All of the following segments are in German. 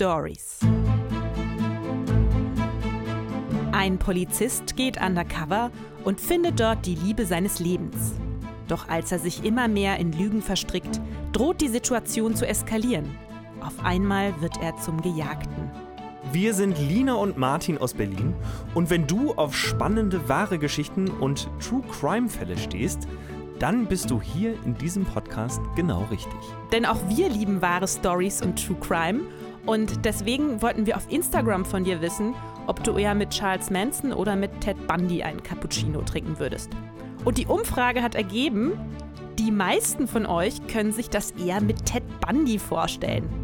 Stories. Ein Polizist geht undercover und findet dort die Liebe seines Lebens. Doch als er sich immer mehr in Lügen verstrickt, droht die Situation zu eskalieren. Auf einmal wird er zum Gejagten. Wir sind Lina und Martin aus Berlin und wenn du auf spannende, wahre Geschichten und True Crime Fälle stehst, dann bist du hier in diesem Podcast genau richtig. Denn auch wir lieben wahre Stories und True Crime und deswegen wollten wir auf Instagram von dir wissen, ob du eher mit Charles Manson oder mit Ted Bundy einen Cappuccino trinken würdest. Und die Umfrage hat ergeben, die meisten von euch können sich das eher mit Ted Bundy vorstellen.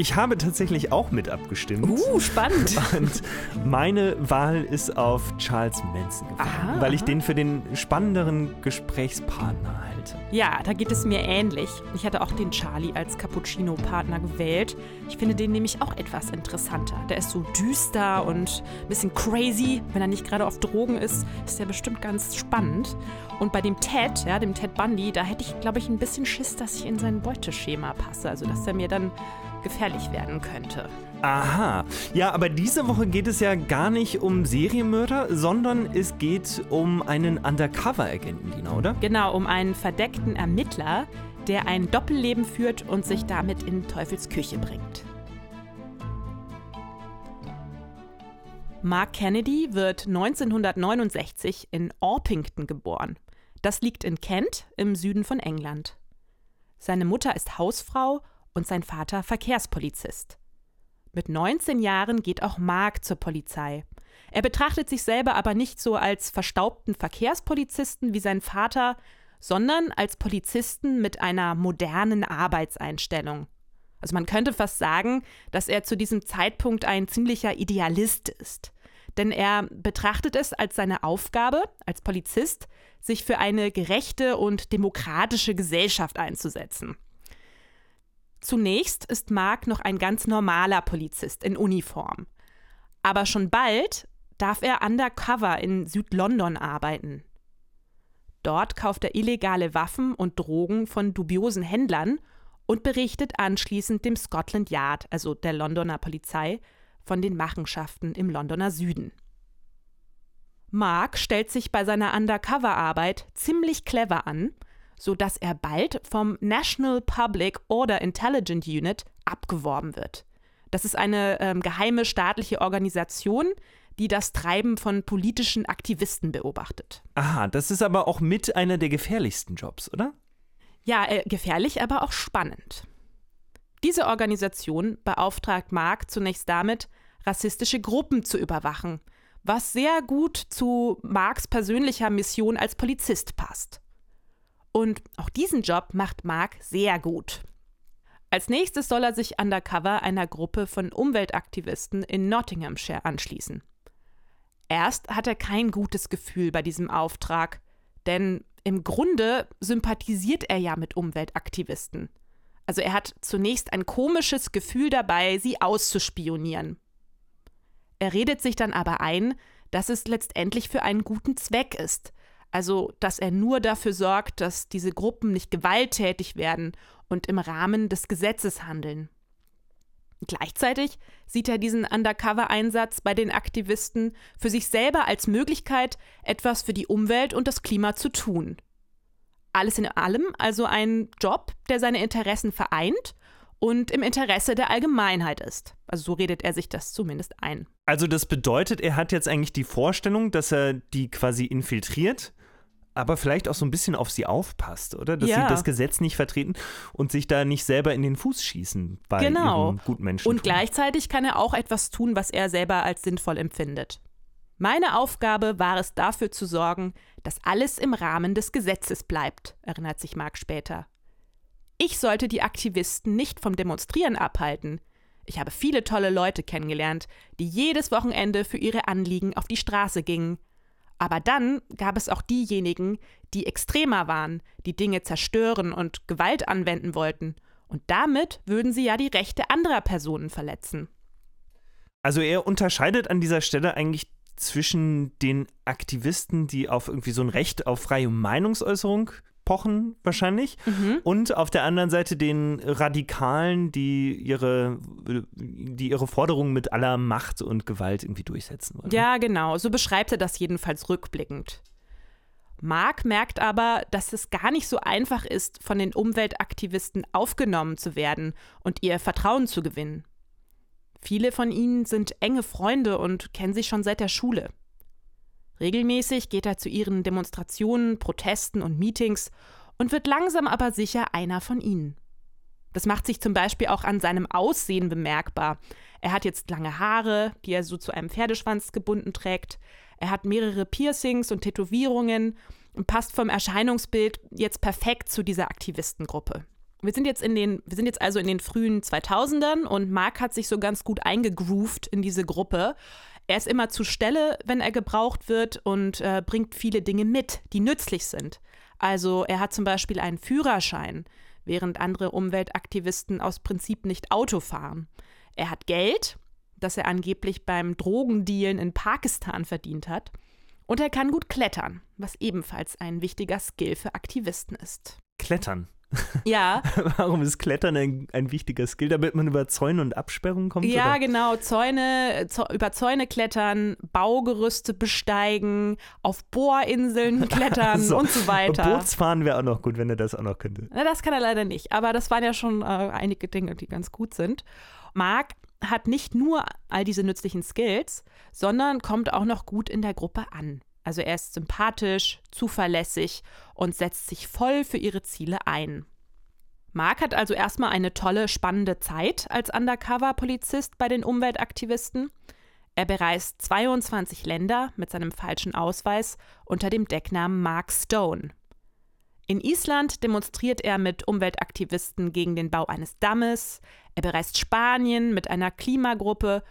Ich habe tatsächlich auch mit abgestimmt. Uh, spannend. Und meine Wahl ist auf Charles Manson gefallen, Aha, weil ich den für den spannenderen Gesprächspartner halte. Ja, da geht es mir ähnlich. Ich hatte auch den Charlie als Cappuccino-Partner gewählt. Ich finde den nämlich auch etwas interessanter. Der ist so düster und ein bisschen crazy. Wenn er nicht gerade auf Drogen ist, ist der bestimmt ganz spannend. Und bei dem Ted, ja, dem Ted Bundy, da hätte ich, glaube ich, ein bisschen Schiss, dass ich in sein Beuteschema passe. Also, dass er mir dann gefährlich werden könnte. Aha. Ja, aber diese Woche geht es ja gar nicht um Serienmörder, sondern es geht um einen Undercover-Agenten, Dina, oder? Genau, um einen verdeckten Ermittler, der ein Doppelleben führt und sich damit in Teufels Küche bringt. Mark Kennedy wird 1969 in Orpington geboren. Das liegt in Kent im Süden von England. Seine Mutter ist Hausfrau und sein Vater Verkehrspolizist. Mit 19 Jahren geht auch Mark zur Polizei. Er betrachtet sich selber aber nicht so als verstaubten Verkehrspolizisten wie sein Vater, sondern als Polizisten mit einer modernen Arbeitseinstellung. Also man könnte fast sagen, dass er zu diesem Zeitpunkt ein ziemlicher Idealist ist. Denn er betrachtet es als seine Aufgabe, als Polizist, sich für eine gerechte und demokratische Gesellschaft einzusetzen. Zunächst ist Mark noch ein ganz normaler Polizist in Uniform. Aber schon bald darf er undercover in Südlondon arbeiten. Dort kauft er illegale Waffen und Drogen von dubiosen Händlern und berichtet anschließend dem Scotland Yard, also der Londoner Polizei, von den Machenschaften im Londoner Süden. Mark stellt sich bei seiner Undercover-Arbeit ziemlich clever an, sodass er bald vom National Public Order Intelligence Unit abgeworben wird. Das ist eine ähm, geheime staatliche Organisation, die das Treiben von politischen Aktivisten beobachtet. Aha, das ist aber auch mit einer der gefährlichsten Jobs, oder? Ja, äh, gefährlich, aber auch spannend. Diese Organisation beauftragt Mark zunächst damit, rassistische Gruppen zu überwachen, was sehr gut zu Marks persönlicher Mission als Polizist passt. Und auch diesen Job macht Mark sehr gut. Als nächstes soll er sich undercover einer Gruppe von Umweltaktivisten in Nottinghamshire anschließen. Erst hat er kein gutes Gefühl bei diesem Auftrag, denn im Grunde sympathisiert er ja mit Umweltaktivisten. Also er hat zunächst ein komisches Gefühl dabei, sie auszuspionieren. Er redet sich dann aber ein, dass es letztendlich für einen guten Zweck ist. Also, dass er nur dafür sorgt, dass diese Gruppen nicht gewalttätig werden und im Rahmen des Gesetzes handeln. Gleichzeitig sieht er diesen Undercover-Einsatz bei den Aktivisten für sich selber als Möglichkeit, etwas für die Umwelt und das Klima zu tun. Alles in allem also ein Job, der seine Interessen vereint und im Interesse der Allgemeinheit ist. Also so redet er sich das zumindest ein. Also das bedeutet, er hat jetzt eigentlich die Vorstellung, dass er die quasi infiltriert, aber vielleicht auch so ein bisschen auf sie aufpasst, oder? Dass Ja. sie das Gesetz nicht vertreten und sich da nicht selber in den Fuß schießen bei Genau. ihrem Gutmenschen. Und gleichzeitig kann er auch etwas tun, was er selber als sinnvoll empfindet. Meine Aufgabe war es dafür zu sorgen, dass alles im Rahmen des Gesetzes bleibt, erinnert sich Mark später. Ich sollte die Aktivisten nicht vom Demonstrieren abhalten. Ich habe viele tolle Leute kennengelernt, die jedes Wochenende für ihre Anliegen auf die Straße gingen. Aber dann gab es auch diejenigen, die extremer waren, die Dinge zerstören und Gewalt anwenden wollten. Und damit würden sie ja die Rechte anderer Personen verletzen. Also er unterscheidet an dieser Stelle eigentlich zwischen den Aktivisten, die auf irgendwie so ein Recht auf freie Meinungsäußerung ausgesprochen wahrscheinlich. Mhm. Und auf der anderen Seite den Radikalen, die ihre, die ihre Forderungen mit aller Macht und Gewalt irgendwie durchsetzen wollen. Ja, genau. So beschreibt er das jedenfalls rückblickend. Mark merkt aber, dass es gar nicht so einfach ist, von den Umweltaktivisten aufgenommen zu werden und ihr Vertrauen zu gewinnen. Viele von ihnen sind enge Freunde und kennen sich schon seit der Schule. Regelmäßig geht er zu ihren Demonstrationen, Protesten und Meetings und wird langsam aber sicher einer von ihnen. Das macht sich zum Beispiel auch an seinem Aussehen bemerkbar. Er hat jetzt lange Haare, die er so zu einem Pferdeschwanz gebunden trägt. Er hat mehrere Piercings und Tätowierungen und passt vom Erscheinungsbild jetzt perfekt zu dieser Aktivistengruppe. Wir sind jetzt in den, wir sind jetzt also in den frühen 2000ern und Mark hat sich so ganz gut eingegroovt in diese Gruppe. Er ist immer zur Stelle, wenn er gebraucht wird und äh, bringt viele Dinge mit, die nützlich sind. Also er hat zum Beispiel einen Führerschein, während andere Umweltaktivisten aus Prinzip nicht Auto fahren. Er hat Geld, das er angeblich beim Drogendealen in Pakistan verdient hat. Und er kann gut klettern, was ebenfalls ein wichtiger Skill für Aktivisten ist. Klettern. Ja, Warum ist Klettern ein, ein wichtiger Skill, damit man über Zäune und Absperrungen kommt? ja, oder? genau. Zäune, Zäu- über Zäune klettern, Baugerüste besteigen, auf Bohrinseln klettern So. und so weiter. Bootsfahren wäre auch noch gut, wenn er das auch noch könnte. Na, das kann er leider nicht. Aber das waren ja schon äh, einige Dinge, die ganz gut sind. Mark hat nicht nur all diese nützlichen Skills, sondern kommt auch noch gut in der Gruppe an. Also er ist sympathisch, zuverlässig und setzt sich voll für ihre Ziele ein. Mark hat also erstmal eine tolle, spannende Zeit als Undercover-Polizist bei den Umweltaktivisten. Er bereist 22 Länder mit seinem falschen Ausweis unter dem Decknamen Mark Stone. In Island demonstriert er mit Umweltaktivisten gegen den Bau eines Dammes, er bereist Spanien mit einer Klimagruppe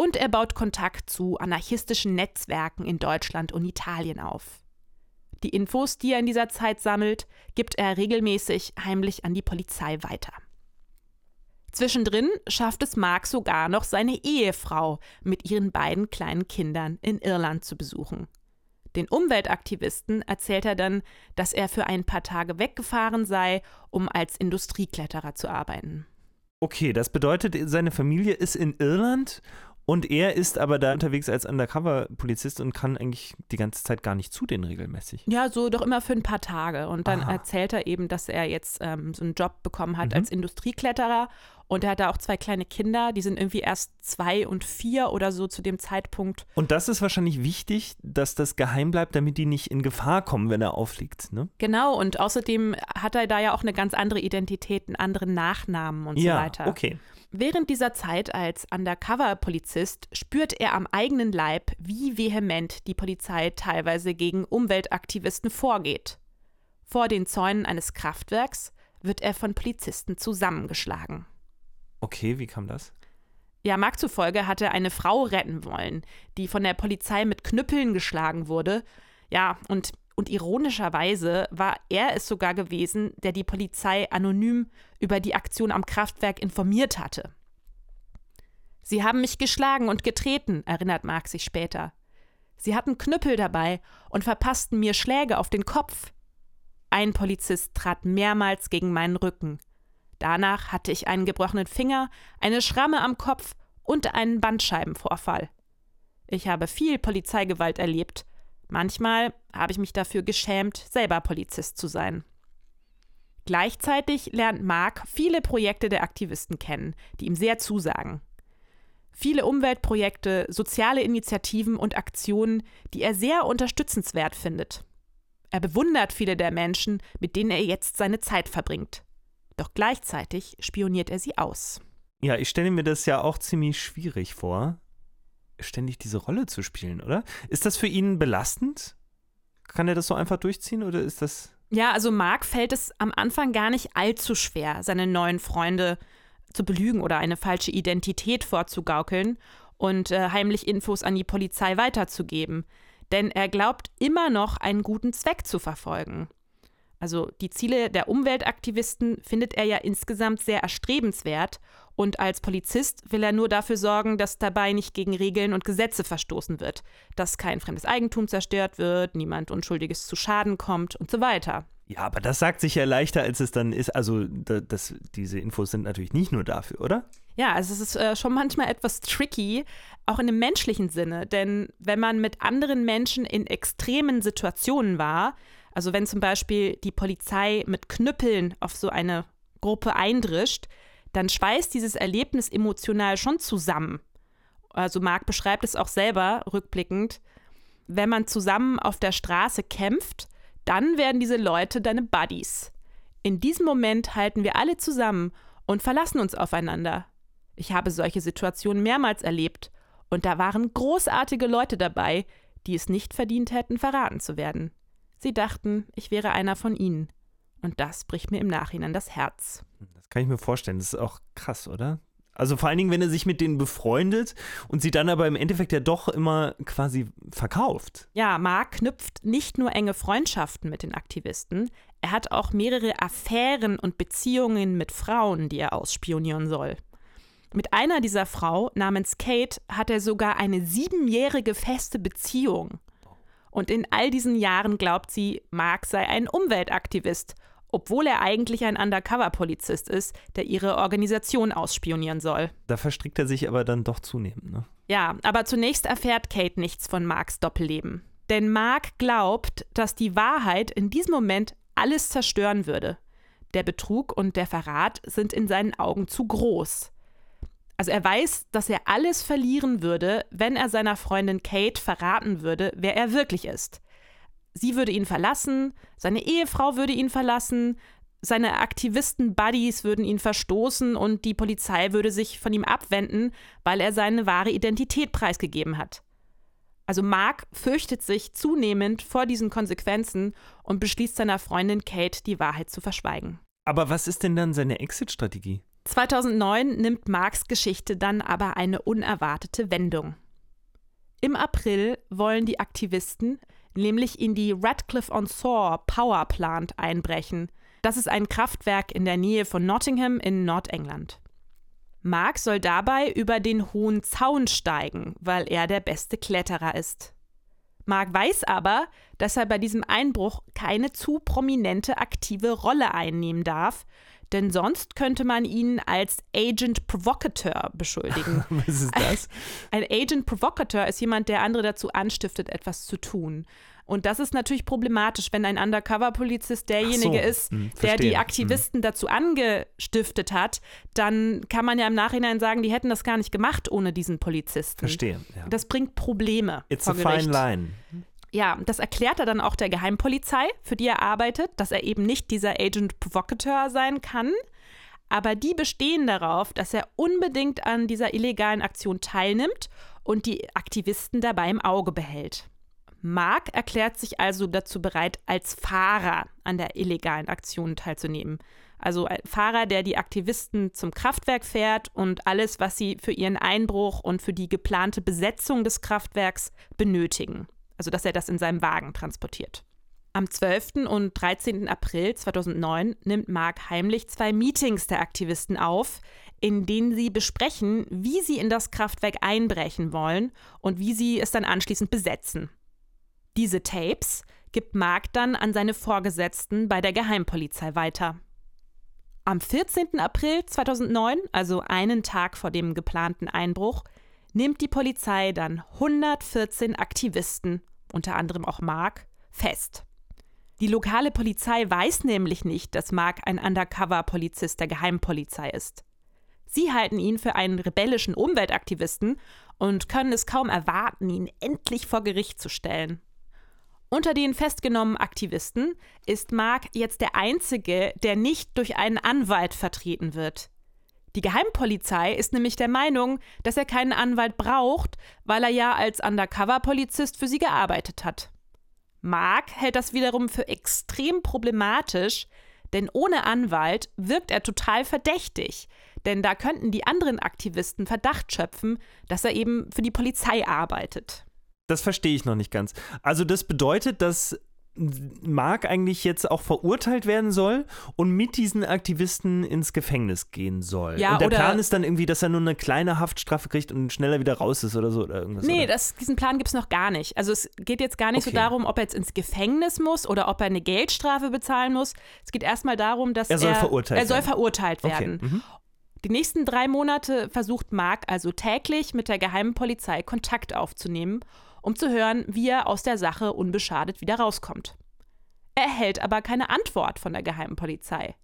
und er baut Kontakt zu anarchistischen Netzwerken in Deutschland und Italien auf. Die Infos, die er in dieser Zeit sammelt, gibt er regelmäßig heimlich an die Polizei weiter. Zwischendrin schafft es Mark sogar noch, seine Ehefrau mit ihren beiden kleinen Kindern in Irland zu besuchen. Den Umweltaktivisten erzählt er dann, dass er für ein paar Tage weggefahren sei, um als Industriekletterer zu arbeiten. Okay, das bedeutet, seine Familie ist in Irland und er ist aber da unterwegs als Undercover-Polizist und kann eigentlich die ganze Zeit gar nicht zu denen regelmäßig. Ja, so doch immer für ein paar Tage. Und dann Aha. erzählt er eben, dass er jetzt ähm, so einen Job bekommen hat Mhm. als Industriekletterer. Und er hat da auch zwei kleine Kinder, die sind irgendwie erst zwei und vier oder so zu dem Zeitpunkt. Und das ist wahrscheinlich wichtig, dass das geheim bleibt, damit die nicht in Gefahr kommen, wenn er auffliegt, ne? Genau, und außerdem hat er da ja auch eine ganz andere Identität, einen anderen Nachnamen und ja, so weiter. okay. Während dieser Zeit als Undercover-Polizist spürt er am eigenen Leib, wie vehement die Polizei teilweise gegen Umweltaktivisten vorgeht. Vor den Zäunen eines Kraftwerks wird er von Polizisten zusammengeschlagen. Okay, wie kam das? Ja, Mark zufolge hat er eine Frau retten wollen, die von der Polizei mit Knüppeln geschlagen wurde. Ja, und, und ironischerweise war er es sogar gewesen, der die Polizei anonym über die Aktion am Kraftwerk informiert hatte. Sie haben mich geschlagen und getreten, erinnert Mark sich später. Sie hatten Knüppel dabei und verpassten mir Schläge auf den Kopf. Ein Polizist trat mehrmals gegen meinen Rücken. Danach hatte ich einen gebrochenen Finger, eine Schramme am Kopf und einen Bandscheibenvorfall. Ich habe viel Polizeigewalt erlebt. Manchmal habe ich mich dafür geschämt, selber Polizist zu sein. Gleichzeitig lernt Mark viele Projekte der Aktivisten kennen, die ihm sehr zusagen. Viele Umweltprojekte, soziale Initiativen und Aktionen, die er sehr unterstützenswert findet. Er bewundert viele der Menschen, mit denen er jetzt seine Zeit verbringt. Doch gleichzeitig spioniert er sie aus. Ja, ich stelle mir das ja auch ziemlich schwierig vor, ständig diese Rolle zu spielen, oder? Ist das für ihn belastend? Kann er das so einfach durchziehen oder ist das. Ja, also Mark fällt es am Anfang gar nicht allzu schwer, seine neuen Freunde zu belügen oder eine falsche Identität vorzugaukeln und äh, heimlich Infos an die Polizei weiterzugeben. Denn er glaubt immer noch einen guten Zweck zu verfolgen. Also die Ziele der Umweltaktivisten findet er ja insgesamt sehr erstrebenswert und als Polizist will er nur dafür sorgen, dass dabei nicht gegen Regeln und Gesetze verstoßen wird, dass kein fremdes Eigentum zerstört wird, niemand Unschuldiges zu Schaden kommt und so weiter. Ja, aber das sagt sich ja leichter, als es dann ist. Also, da, das, diese Infos sind natürlich nicht nur dafür, oder? Ja, also es ist äh, schon manchmal etwas tricky, auch in einem menschlichen Sinne. Denn wenn man mit anderen Menschen in extremen Situationen war, also wenn zum Beispiel die Polizei mit Knüppeln auf so eine Gruppe eindrischt, dann schweißt dieses Erlebnis emotional schon zusammen. Also Marc beschreibt es auch selber rückblickend. Wenn man zusammen auf der Straße kämpft, dann werden diese Leute deine Buddies. In diesem Moment halten wir alle zusammen und verlassen uns aufeinander. Ich habe solche Situationen mehrmals erlebt und da waren großartige Leute dabei, die es nicht verdient hätten, verraten zu werden. Sie dachten, ich wäre einer von ihnen. Und das bricht mir im Nachhinein das Herz. Das kann ich mir vorstellen. Das ist auch krass, oder? Also vor allen Dingen, wenn er sich mit denen befreundet und sie dann aber im Endeffekt ja doch immer quasi verkauft. Ja, Mark knüpft nicht nur enge Freundschaften mit den Aktivisten, er hat auch mehrere Affären und Beziehungen mit Frauen, die er ausspionieren soll. Mit einer dieser Frau namens Kate hat er sogar eine siebenjährige feste Beziehung. Und in all diesen Jahren glaubt sie, Mark sei ein Umweltaktivist obwohl er eigentlich ein Undercover-Polizist ist, der ihre Organisation ausspionieren soll. Da verstrickt er sich aber dann doch zunehmend, ne? Ja, aber zunächst erfährt Kate nichts von Marks Doppelleben. Denn Mark glaubt, dass die Wahrheit in diesem Moment alles zerstören würde. Der Betrug und der Verrat sind in seinen Augen zu groß. Also er weiß, dass er alles verlieren würde, wenn er seiner Freundin Kate verraten würde, wer er wirklich ist. Sie würde ihn verlassen, seine Ehefrau würde ihn verlassen, seine Aktivisten-Buddies würden ihn verstoßen und die Polizei würde sich von ihm abwenden, weil er seine wahre Identität preisgegeben hat. Also Mark fürchtet sich zunehmend vor diesen Konsequenzen und beschließt seiner Freundin Kate, die Wahrheit zu verschweigen. Aber was ist denn dann seine Exit-Strategie? 2009 nimmt Marks Geschichte dann aber eine unerwartete Wendung. Im April wollen die Aktivisten nämlich in die Radcliffe-on-Soar Power Plant einbrechen. Das ist ein Kraftwerk in der Nähe von Nottingham in Nordengland. Mark soll dabei über den hohen Zaun steigen, weil er der beste Kletterer ist. Mark weiß aber, dass er bei diesem Einbruch keine zu prominente aktive Rolle einnehmen darf, denn sonst könnte man ihn als Agent Provocateur beschuldigen. Was ist das? Ein Agent Provocateur ist jemand, der andere dazu anstiftet, etwas zu tun. Und das ist natürlich problematisch, wenn ein Undercover-Polizist derjenige so, ist, hm, der die. Aktivisten hm. dazu angestiftet hat, dann kann man ja im Nachhinein sagen, die hätten das gar nicht gemacht ohne diesen Polizisten. Verstehe. Ja. Das bringt Probleme. It's a fine line. Ja, das erklärt er dann auch der Geheimpolizei, für die er arbeitet, dass er eben nicht dieser Agent Provocateur sein kann. Aber die bestehen darauf, dass er unbedingt an dieser illegalen Aktion teilnimmt und die Aktivisten dabei im Auge behält. Mark erklärt sich also dazu bereit, als Fahrer an der illegalen Aktion teilzunehmen. Also ein Fahrer, der die Aktivisten zum Kraftwerk fährt und alles, was sie für ihren Einbruch und für die geplante Besetzung des Kraftwerks benötigen also dass er das in seinem Wagen transportiert. Am 12. und 13. April 2009 nimmt Mark heimlich zwei Meetings der Aktivisten auf, in denen sie besprechen, wie sie in das Kraftwerk einbrechen wollen und wie sie es dann anschließend besetzen. Diese Tapes gibt Mark dann an seine Vorgesetzten bei der Geheimpolizei weiter. Am 14. April 2009, also einen Tag vor dem geplanten Einbruch, nimmt die Polizei dann 114 Aktivisten, unter anderem auch Mark, fest. Die lokale Polizei weiß nämlich nicht, dass Mark ein Undercover-Polizist der Geheimpolizei ist. Sie halten ihn für einen rebellischen Umweltaktivisten und können es kaum erwarten, ihn endlich vor Gericht zu stellen. Unter den festgenommenen Aktivisten ist Mark jetzt der einzige, der nicht durch einen Anwalt vertreten wird. Die Geheimpolizei ist nämlich der Meinung, dass er keinen Anwalt braucht, weil er ja als Undercover-Polizist für sie gearbeitet hat. Mark hält das wiederum für extrem problematisch, denn ohne Anwalt wirkt er total verdächtig. Denn da könnten die anderen Aktivisten Verdacht schöpfen, dass er eben für die Polizei arbeitet. Das verstehe ich noch nicht ganz. Also das bedeutet, dass Mark eigentlich jetzt auch verurteilt werden soll und mit diesen Aktivisten ins Gefängnis gehen soll. Ja, und der Plan ist dann irgendwie, dass er nur eine kleine Haftstrafe kriegt und schneller wieder raus ist oder so oder irgendwas. Nee, das, diesen Plan gibt es noch gar nicht. Also es geht jetzt gar nicht Okay. so darum, ob er jetzt ins Gefängnis muss oder ob er eine Geldstrafe bezahlen muss. Es geht erstmal darum, dass Er soll verurteilt er soll werden. verurteilt Okay, werden. mhm. Die nächsten drei Monate versucht Mark also täglich mit der geheimen Polizei Kontakt aufzunehmen, um zu hören, wie er aus der Sache unbeschadet wieder rauskommt. Er erhält aber keine Antwort von der geheimen Polizei.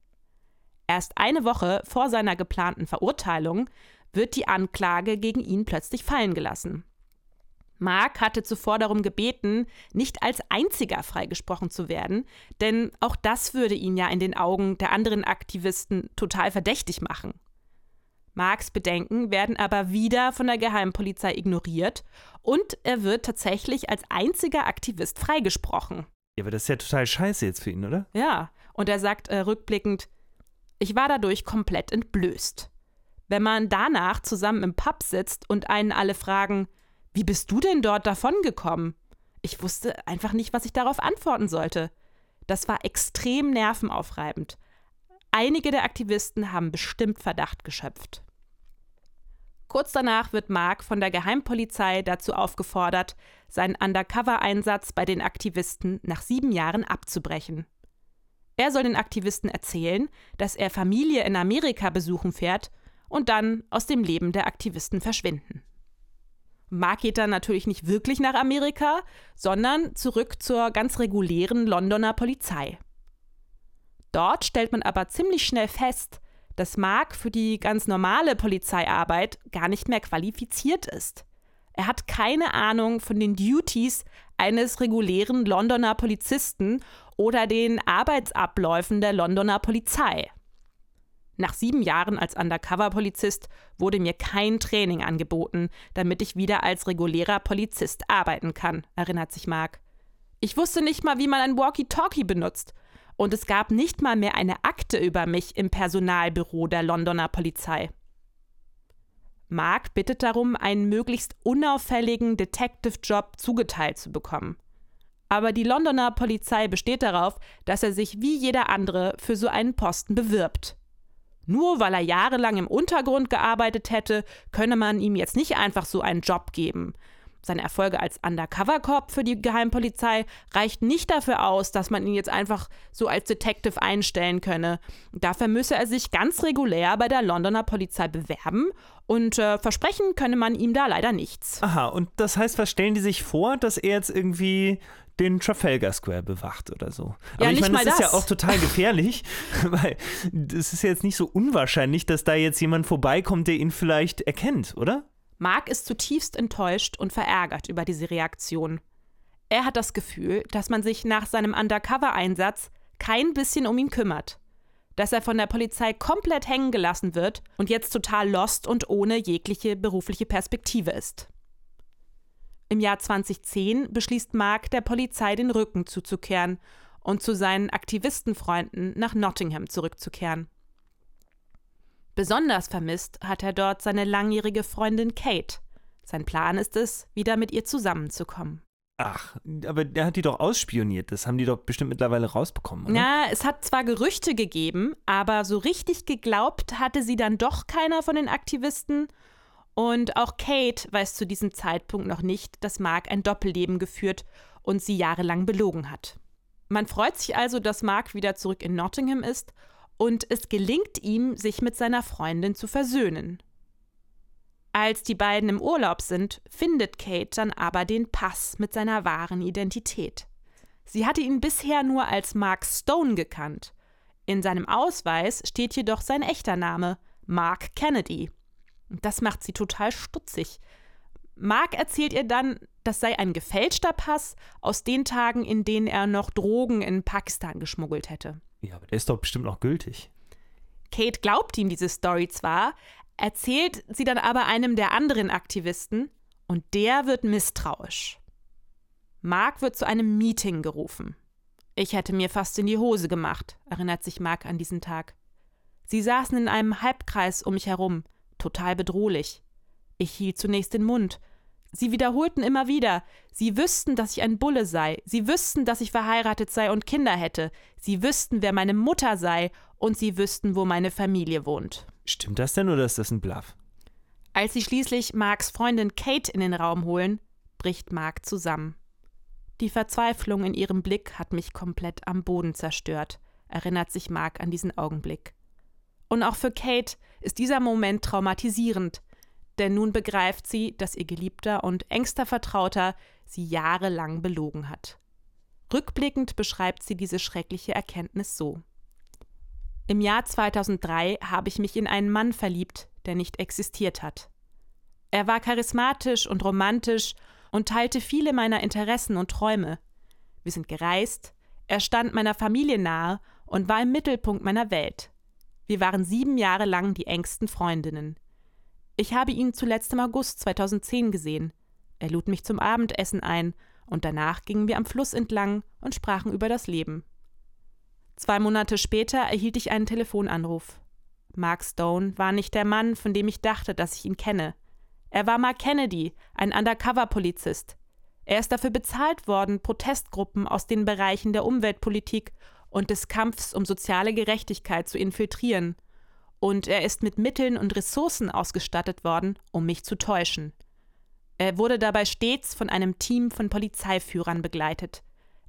Erst eine Woche vor seiner geplanten Verurteilung wird die Anklage gegen ihn plötzlich fallen gelassen. Mark hatte zuvor darum gebeten, nicht als einziger freigesprochen zu werden, denn auch das würde ihn ja in den Augen der anderen Aktivisten total verdächtig machen. Marks Bedenken werden aber wieder von der Geheimpolizei ignoriert und er wird tatsächlich als einziger Aktivist freigesprochen. Ja, aber das ist ja total scheiße jetzt für ihn, oder? Ja, und er sagt äh, rückblickend, ich war dadurch komplett entblößt. Wenn man danach zusammen im Pub sitzt und einen alle fragen, wie bist du denn dort davongekommen? Ich wusste einfach nicht, was ich darauf antworten sollte. Das war extrem nervenaufreibend. Einige der Aktivisten haben bestimmt Verdacht geschöpft. Kurz danach wird Mark von der Geheimpolizei dazu aufgefordert, seinen Undercover-Einsatz bei den Aktivisten nach sieben Jahren abzubrechen. Er soll den Aktivisten erzählen, dass er Familie in Amerika besuchen fährt und dann aus dem Leben der Aktivisten verschwinden. Mark geht dann natürlich nicht wirklich nach Amerika, sondern zurück zur ganz regulären Londoner Polizei. Dort stellt man aber ziemlich schnell fest, dass Mark für die ganz normale Polizeiarbeit gar nicht mehr qualifiziert ist. Er hat keine Ahnung von den Duties eines regulären Londoner Polizisten oder den Arbeitsabläufen der Londoner Polizei. Nach sieben Jahren als Undercover-Polizist wurde mir kein Training angeboten, damit ich wieder als regulärer Polizist arbeiten kann, erinnert sich Mark. Ich wusste nicht mal, wie man ein Walkie-Talkie benutzt. Und es gab nicht mal mehr eine Akte über mich im Personalbüro der Londoner Polizei. Mark bittet darum, einen möglichst unauffälligen Detective-Job zugeteilt zu bekommen. Aber die Londoner Polizei besteht darauf, dass er sich wie jeder andere für so einen Posten bewirbt. Nur weil er jahrelang im Untergrund gearbeitet hätte, könne man ihm jetzt nicht einfach so einen Job geben. Seine Erfolge als Undercover-Cop für die Geheimpolizei reichten nicht dafür aus, dass man ihn jetzt einfach so als Detective einstellen könne. Dafür müsse er sich ganz regulär bei der Londoner Polizei bewerben und äh, versprechen könne man ihm da leider nichts. Aha, und das heißt, was stellen die sich vor, dass er jetzt irgendwie den Trafalgar Square bewacht oder so. Aber Ja, ich meine, das mal ist ja das. auch total gefährlich, weil es ist ja jetzt nicht so unwahrscheinlich, dass da jetzt jemand vorbeikommt, der ihn vielleicht erkennt, oder? Mark ist zutiefst enttäuscht und verärgert über diese Reaktion. Er hat das Gefühl, dass man sich nach seinem Undercover-Einsatz kein bisschen um ihn kümmert. Dass er von der Polizei komplett hängen gelassen wird und jetzt total lost und ohne jegliche berufliche Perspektive ist. Im Jahr 2010 beschließt Mark, der Polizei den Rücken zuzukehren und zu seinen Aktivistenfreunden nach Nottingham zurückzukehren. Besonders vermisst hat er dort seine langjährige Freundin Kate. Sein Plan ist es, wieder mit ihr zusammenzukommen. Ach, aber der hat die doch ausspioniert. Das haben die doch bestimmt mittlerweile rausbekommen, oder? Ja, es hat zwar Gerüchte gegeben, aber so richtig geglaubt hatte sie dann doch keiner von den Aktivisten. Und auch Kate weiß zu diesem Zeitpunkt noch nicht, dass Mark ein Doppelleben geführt und sie jahrelang belogen hat. Man freut sich also, dass Mark wieder zurück in Nottingham ist und es gelingt ihm, sich mit seiner Freundin zu versöhnen. Als die beiden im Urlaub sind, findet Kate dann aber den Pass mit seiner wahren Identität. Sie hatte ihn bisher nur als Mark Stone gekannt. In seinem Ausweis steht jedoch sein echter Name, Mark Kennedy. Das macht sie total stutzig. Mark erzählt ihr dann, das sei ein gefälschter Pass aus den Tagen, in denen er noch Drogen in Pakistan geschmuggelt hätte. Ja, aber der ist doch bestimmt noch gültig. Kate glaubt ihm diese Story zwar, erzählt sie dann aber einem der anderen Aktivisten und der wird misstrauisch. Mark wird zu einem Meeting gerufen. Ich hätte mir fast in die Hose gemacht, erinnert sich Mark an diesen Tag. Sie saßen in einem Halbkreis um mich herum, total bedrohlich. Ich hielt zunächst den Mund. Sie wiederholten immer wieder, sie wüssten, dass ich ein Bulle sei, sie wüssten, dass ich verheiratet sei und Kinder hätte, sie wüssten, wer meine Mutter sei und sie wüssten, wo meine Familie wohnt. Stimmt das denn oder ist das ein Bluff? Als sie schließlich Marks Freundin Kate in den Raum holen, bricht Mark zusammen. Die Verzweiflung in ihrem Blick hat mich komplett am Boden zerstört, erinnert sich Mark an diesen Augenblick. Und auch für Kate ist dieser Moment traumatisierend, denn nun begreift sie, dass ihr geliebter und engster Vertrauter sie jahrelang belogen hat. Rückblickend beschreibt sie diese schreckliche Erkenntnis so. Im Jahr 2003 habe ich mich in einen Mann verliebt, der nicht existiert hat. Er war charismatisch und romantisch und teilte viele meiner Interessen und Träume. Wir sind gereist, er stand meiner Familie nahe und war im Mittelpunkt meiner Welt. Wir waren sieben Jahre lang die engsten Freundinnen. Ich habe ihn zuletzt im August 2010 gesehen. Er lud mich zum Abendessen ein, und danach gingen wir am Fluss entlang und sprachen über das Leben. Zwei Monate später erhielt ich einen Telefonanruf. Mark Stone war nicht der Mann, von dem ich dachte, dass ich ihn kenne. Er war Mark Kennedy, ein Undercover-Polizist. Er ist dafür bezahlt worden, Protestgruppen aus den Bereichen der Umweltpolitik und des Kampfs um soziale Gerechtigkeit zu infiltrieren und er ist mit Mitteln und Ressourcen ausgestattet worden, um mich zu täuschen. Er wurde dabei stets von einem Team von Polizeiführern begleitet.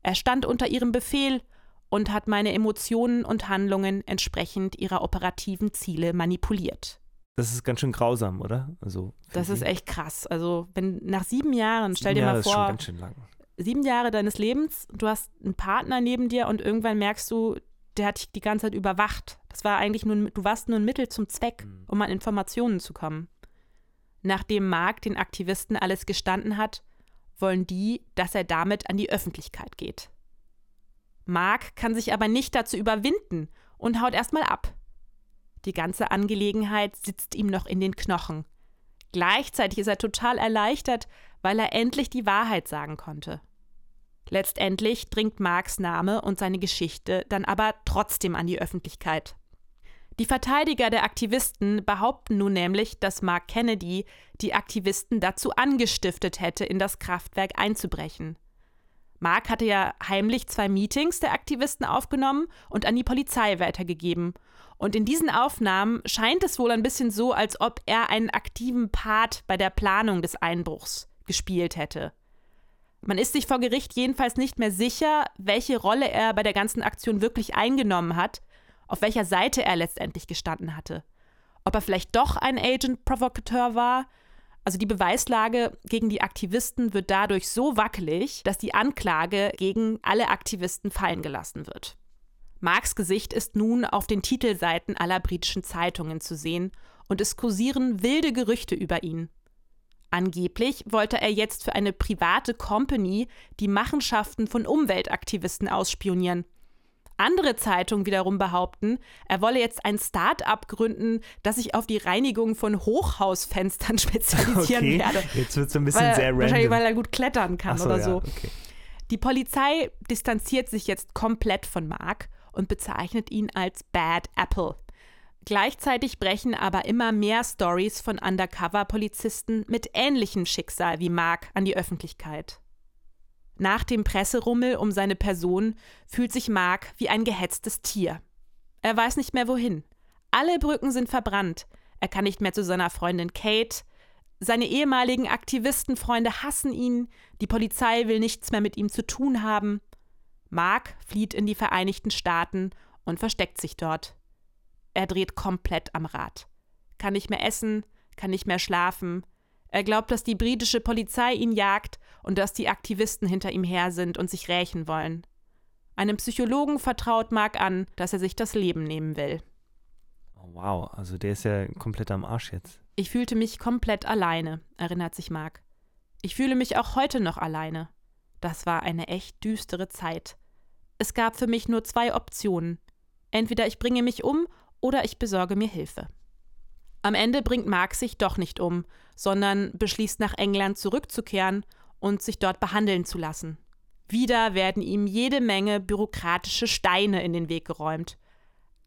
Er stand unter ihrem Befehl und hat meine Emotionen und Handlungen entsprechend ihrer operativen Ziele manipuliert. Das ist ganz schön grausam, oder? Also das ist echt krass. Also wenn nach sieben Jahren, stell dir Jahre mal vor, ist schon ganz schön lang. sieben Jahre deines Lebens, du hast einen Partner neben dir und irgendwann merkst du, der hat dich die ganze Zeit überwacht. Das war eigentlich nur, du warst nur ein Mittel zum Zweck, mhm. um an Informationen zu kommen. Nachdem Mark den Aktivisten alles gestanden hat, wollen die, dass er damit an die Öffentlichkeit geht. Mark kann sich aber nicht dazu überwinden und haut erstmal ab. Die ganze Angelegenheit sitzt ihm noch in den Knochen. Gleichzeitig ist er total erleichtert, weil er endlich die Wahrheit sagen konnte. Letztendlich dringt Marks Name und seine Geschichte dann aber trotzdem an die Öffentlichkeit. Die Verteidiger der Aktivisten behaupten nun nämlich, dass Mark Kennedy die Aktivisten dazu angestiftet hätte, in das Kraftwerk einzubrechen. Mark hatte ja heimlich zwei Meetings der Aktivisten aufgenommen und an die Polizei weitergegeben. Und in diesen Aufnahmen scheint es wohl ein bisschen so, als ob er einen aktiven Part bei der Planung des Einbruchs gespielt hätte. Man ist sich vor Gericht jedenfalls nicht mehr sicher, welche Rolle er bei der ganzen Aktion wirklich eingenommen hat, auf welcher Seite er letztendlich gestanden hatte. Ob er vielleicht doch ein Agent-Provokateur war. Also die Beweislage gegen die Aktivisten wird dadurch so wackelig, dass die Anklage gegen alle Aktivisten fallen gelassen wird. Marks Gesicht ist nun auf den Titelseiten aller britischen Zeitungen zu sehen und es kursieren wilde Gerüchte über ihn. Angeblich wollte er jetzt für eine private Company die Machenschaften von Umweltaktivisten ausspionieren. Andere Zeitungen wiederum behaupten, er wolle jetzt ein Start-up gründen, das sich auf die Reinigung von Hochhausfenstern spezialisieren okay. werde. Jetzt wird es ein bisschen weil, sehr random. Wahrscheinlich, weil er gut klettern kann so, oder ja, so. Okay. Die Polizei distanziert sich jetzt komplett von Mark und bezeichnet ihn als Bad Apple. Gleichzeitig brechen aber immer mehr Stories von Undercover-Polizisten mit ähnlichem Schicksal wie Mark an die Öffentlichkeit. Nach dem Presserummel um seine Person fühlt sich Mark wie ein gehetztes Tier. Er weiß nicht mehr wohin. Alle Brücken sind verbrannt. Er kann nicht mehr zu seiner Freundin Kate. Seine ehemaligen Aktivistenfreunde hassen ihn. Die Polizei will nichts mehr mit ihm zu tun haben. Mark flieht in die Vereinigten Staaten und versteckt sich dort. Er dreht komplett am Rad. Kann nicht mehr essen, kann nicht mehr schlafen. Er glaubt, dass die britische Polizei ihn jagt und dass die Aktivisten hinter ihm her sind und sich rächen wollen. Einem Psychologen vertraut Mark an, dass er sich das Leben nehmen will. Oh, wow, also der ist ja komplett am Arsch jetzt. Ich fühlte mich komplett alleine, erinnert sich Mark. Ich fühle mich auch heute noch alleine. Das war eine echt düstere Zeit. Es gab für mich nur zwei Optionen. Entweder ich bringe mich um oder ich besorge mir Hilfe. Am Ende bringt Mark sich doch nicht um, sondern beschließt nach England zurückzukehren und sich dort behandeln zu lassen. Wieder werden ihm jede Menge bürokratische Steine in den Weg geräumt.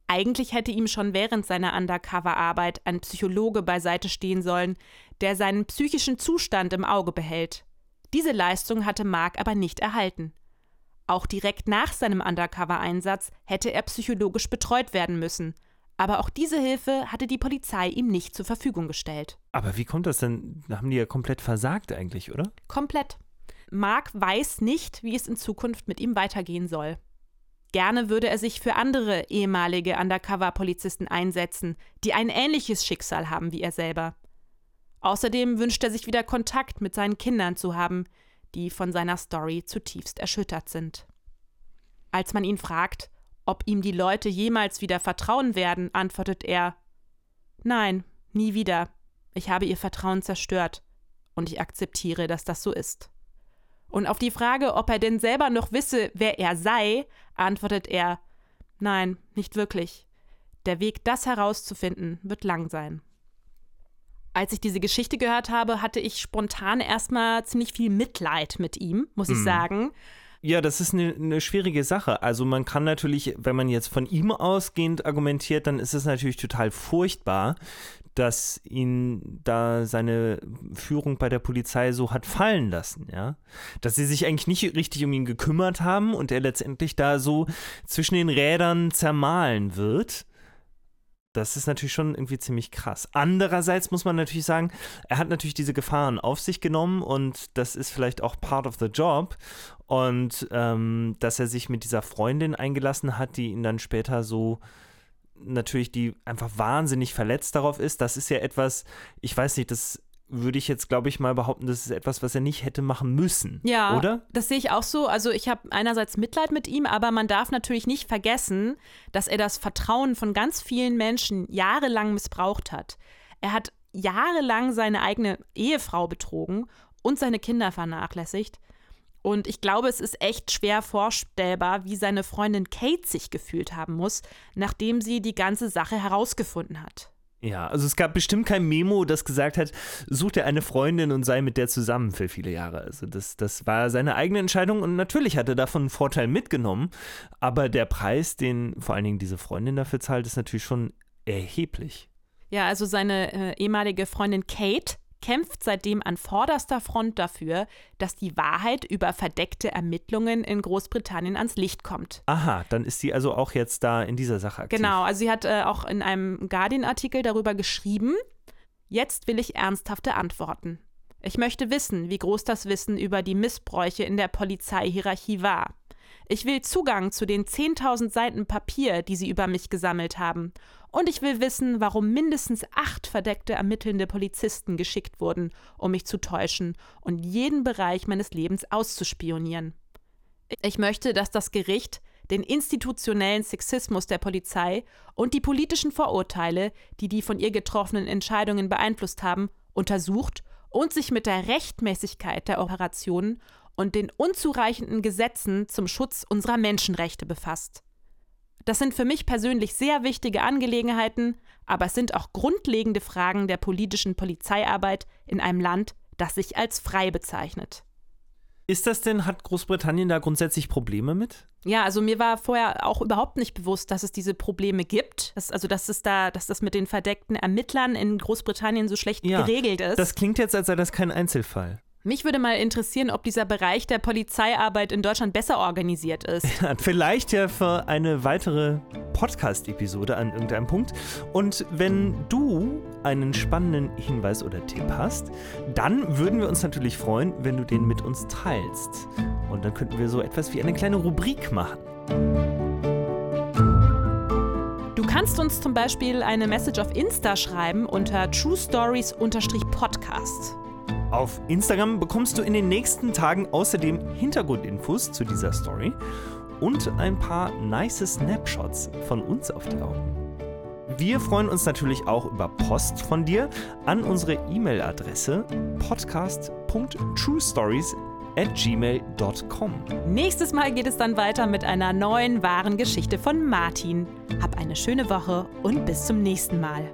Eigentlich hätte ihm schon während seiner Undercover-Arbeit ein Psychologe beiseite stehen sollen, der seinen psychischen Zustand im Auge behält. Diese Leistung hatte Mark aber nicht erhalten. Auch direkt nach seinem Undercover-Einsatz hätte er psychologisch betreut werden müssen. Aber auch diese Hilfe hatte die Polizei ihm nicht zur Verfügung gestellt. Aber wie kommt das denn? Haben die ja komplett versagt eigentlich, oder? Komplett. Mark weiß nicht, wie es in Zukunft mit ihm weitergehen soll. Gerne würde er sich für andere ehemalige Undercover-Polizisten einsetzen, die ein ähnliches Schicksal haben wie er selber. Außerdem wünscht er sich wieder Kontakt mit seinen Kindern zu haben, die von seiner Story zutiefst erschüttert sind. Als man ihn fragt, ob ihm die Leute jemals wieder vertrauen werden, antwortet er Nein, nie wieder. Ich habe ihr Vertrauen zerstört, und ich akzeptiere, dass das so ist. Und auf die Frage, ob er denn selber noch wisse, wer er sei, antwortet er Nein, nicht wirklich. Der Weg, das herauszufinden, wird lang sein. Als ich diese Geschichte gehört habe, hatte ich spontan erstmal ziemlich viel Mitleid mit ihm, muss ich mhm. sagen. Ja, das ist eine, eine, schwierige Sache. Also man kann natürlich, wenn man jetzt von ihm ausgehend argumentiert, dann ist es natürlich total furchtbar, dass ihn da seine Führung bei der Polizei so hat fallen lassen, ja. Dass sie sich eigentlich nicht richtig um ihn gekümmert haben und er letztendlich da so zwischen den Rädern zermahlen wird. Das ist natürlich schon irgendwie ziemlich krass. Andererseits muss man natürlich sagen, er hat natürlich diese Gefahren auf sich genommen und das ist vielleicht auch part of the job. Und ähm, dass er sich mit dieser Freundin eingelassen hat, die ihn dann später so natürlich die einfach wahnsinnig verletzt darauf ist. Das ist ja etwas, ich weiß nicht, das würde ich jetzt, glaube ich, mal behaupten, das ist etwas, was er nicht hätte machen müssen. Ja, oder? Das sehe ich auch so. Also ich habe einerseits Mitleid mit ihm, aber man darf natürlich nicht vergessen, dass er das Vertrauen von ganz vielen Menschen jahrelang missbraucht hat. Er hat jahrelang seine eigene Ehefrau betrogen und seine Kinder vernachlässigt. Und ich glaube, es ist echt schwer vorstellbar, wie seine Freundin Kate sich gefühlt haben muss, nachdem sie die ganze Sache herausgefunden hat. Ja, also es gab bestimmt kein Memo, das gesagt hat, such dir eine Freundin und sei mit der zusammen für viele Jahre. Also das, das war seine eigene Entscheidung und natürlich hat er davon einen Vorteil mitgenommen, aber der Preis, den vor allen Dingen diese Freundin dafür zahlt, ist natürlich schon erheblich. Ja, also seine äh, ehemalige Freundin Kate kämpft seitdem an vorderster Front dafür, dass die Wahrheit über verdeckte Ermittlungen in Großbritannien ans Licht kommt. Aha, dann ist sie also auch jetzt da in dieser Sache aktiv. Genau, also sie hat äh, auch in einem Guardian-Artikel darüber geschrieben, jetzt will ich ernsthafte Antworten. Ich möchte wissen, wie groß das Wissen über die Missbräuche in der Polizeihierarchie war. Ich will Zugang zu den 10.000 Seiten Papier, die sie über mich gesammelt haben. Und ich will wissen, warum mindestens acht verdeckte ermittelnde Polizisten geschickt wurden, um mich zu täuschen und jeden Bereich meines Lebens auszuspionieren. Ich möchte, dass das Gericht den institutionellen Sexismus der Polizei und die politischen Vorurteile, die die von ihr getroffenen Entscheidungen beeinflusst haben, untersucht und sich mit der Rechtmäßigkeit der Operationen und den unzureichenden Gesetzen zum Schutz unserer Menschenrechte befasst. Das sind für mich persönlich sehr wichtige Angelegenheiten, aber es sind auch grundlegende Fragen der politischen Polizeiarbeit in einem Land, das sich als frei bezeichnet. Ist das denn, hat Großbritannien da grundsätzlich Probleme mit? Ja, also mir war vorher auch überhaupt nicht bewusst, dass es diese Probleme gibt. Dass, also, dass es da, dass das mit den verdeckten Ermittlern in Großbritannien so schlecht ja, geregelt ist. Das klingt jetzt, als sei das kein Einzelfall. Mich würde mal interessieren, ob dieser Bereich der Polizeiarbeit in Deutschland besser organisiert ist. Ja, vielleicht ja für eine weitere Podcast-Episode an irgendeinem Punkt. Und wenn du einen spannenden Hinweis oder Tipp hast, dann würden wir uns natürlich freuen, wenn du den mit uns teilst. Und dann könnten wir so etwas wie eine kleine Rubrik machen. Du kannst uns zum Beispiel eine Message auf Insta schreiben unter True Stories-Podcast. Auf Instagram bekommst du in den nächsten Tagen außerdem Hintergrundinfos zu dieser Story und ein paar nice Snapshots von uns auf die Augen. Wir freuen uns natürlich auch über Post von dir an unsere E-Mail-Adresse podcast.truestories at gmail.com. Nächstes Mal geht es dann weiter mit einer neuen wahren Geschichte von Martin. Hab eine schöne Woche und bis zum nächsten Mal.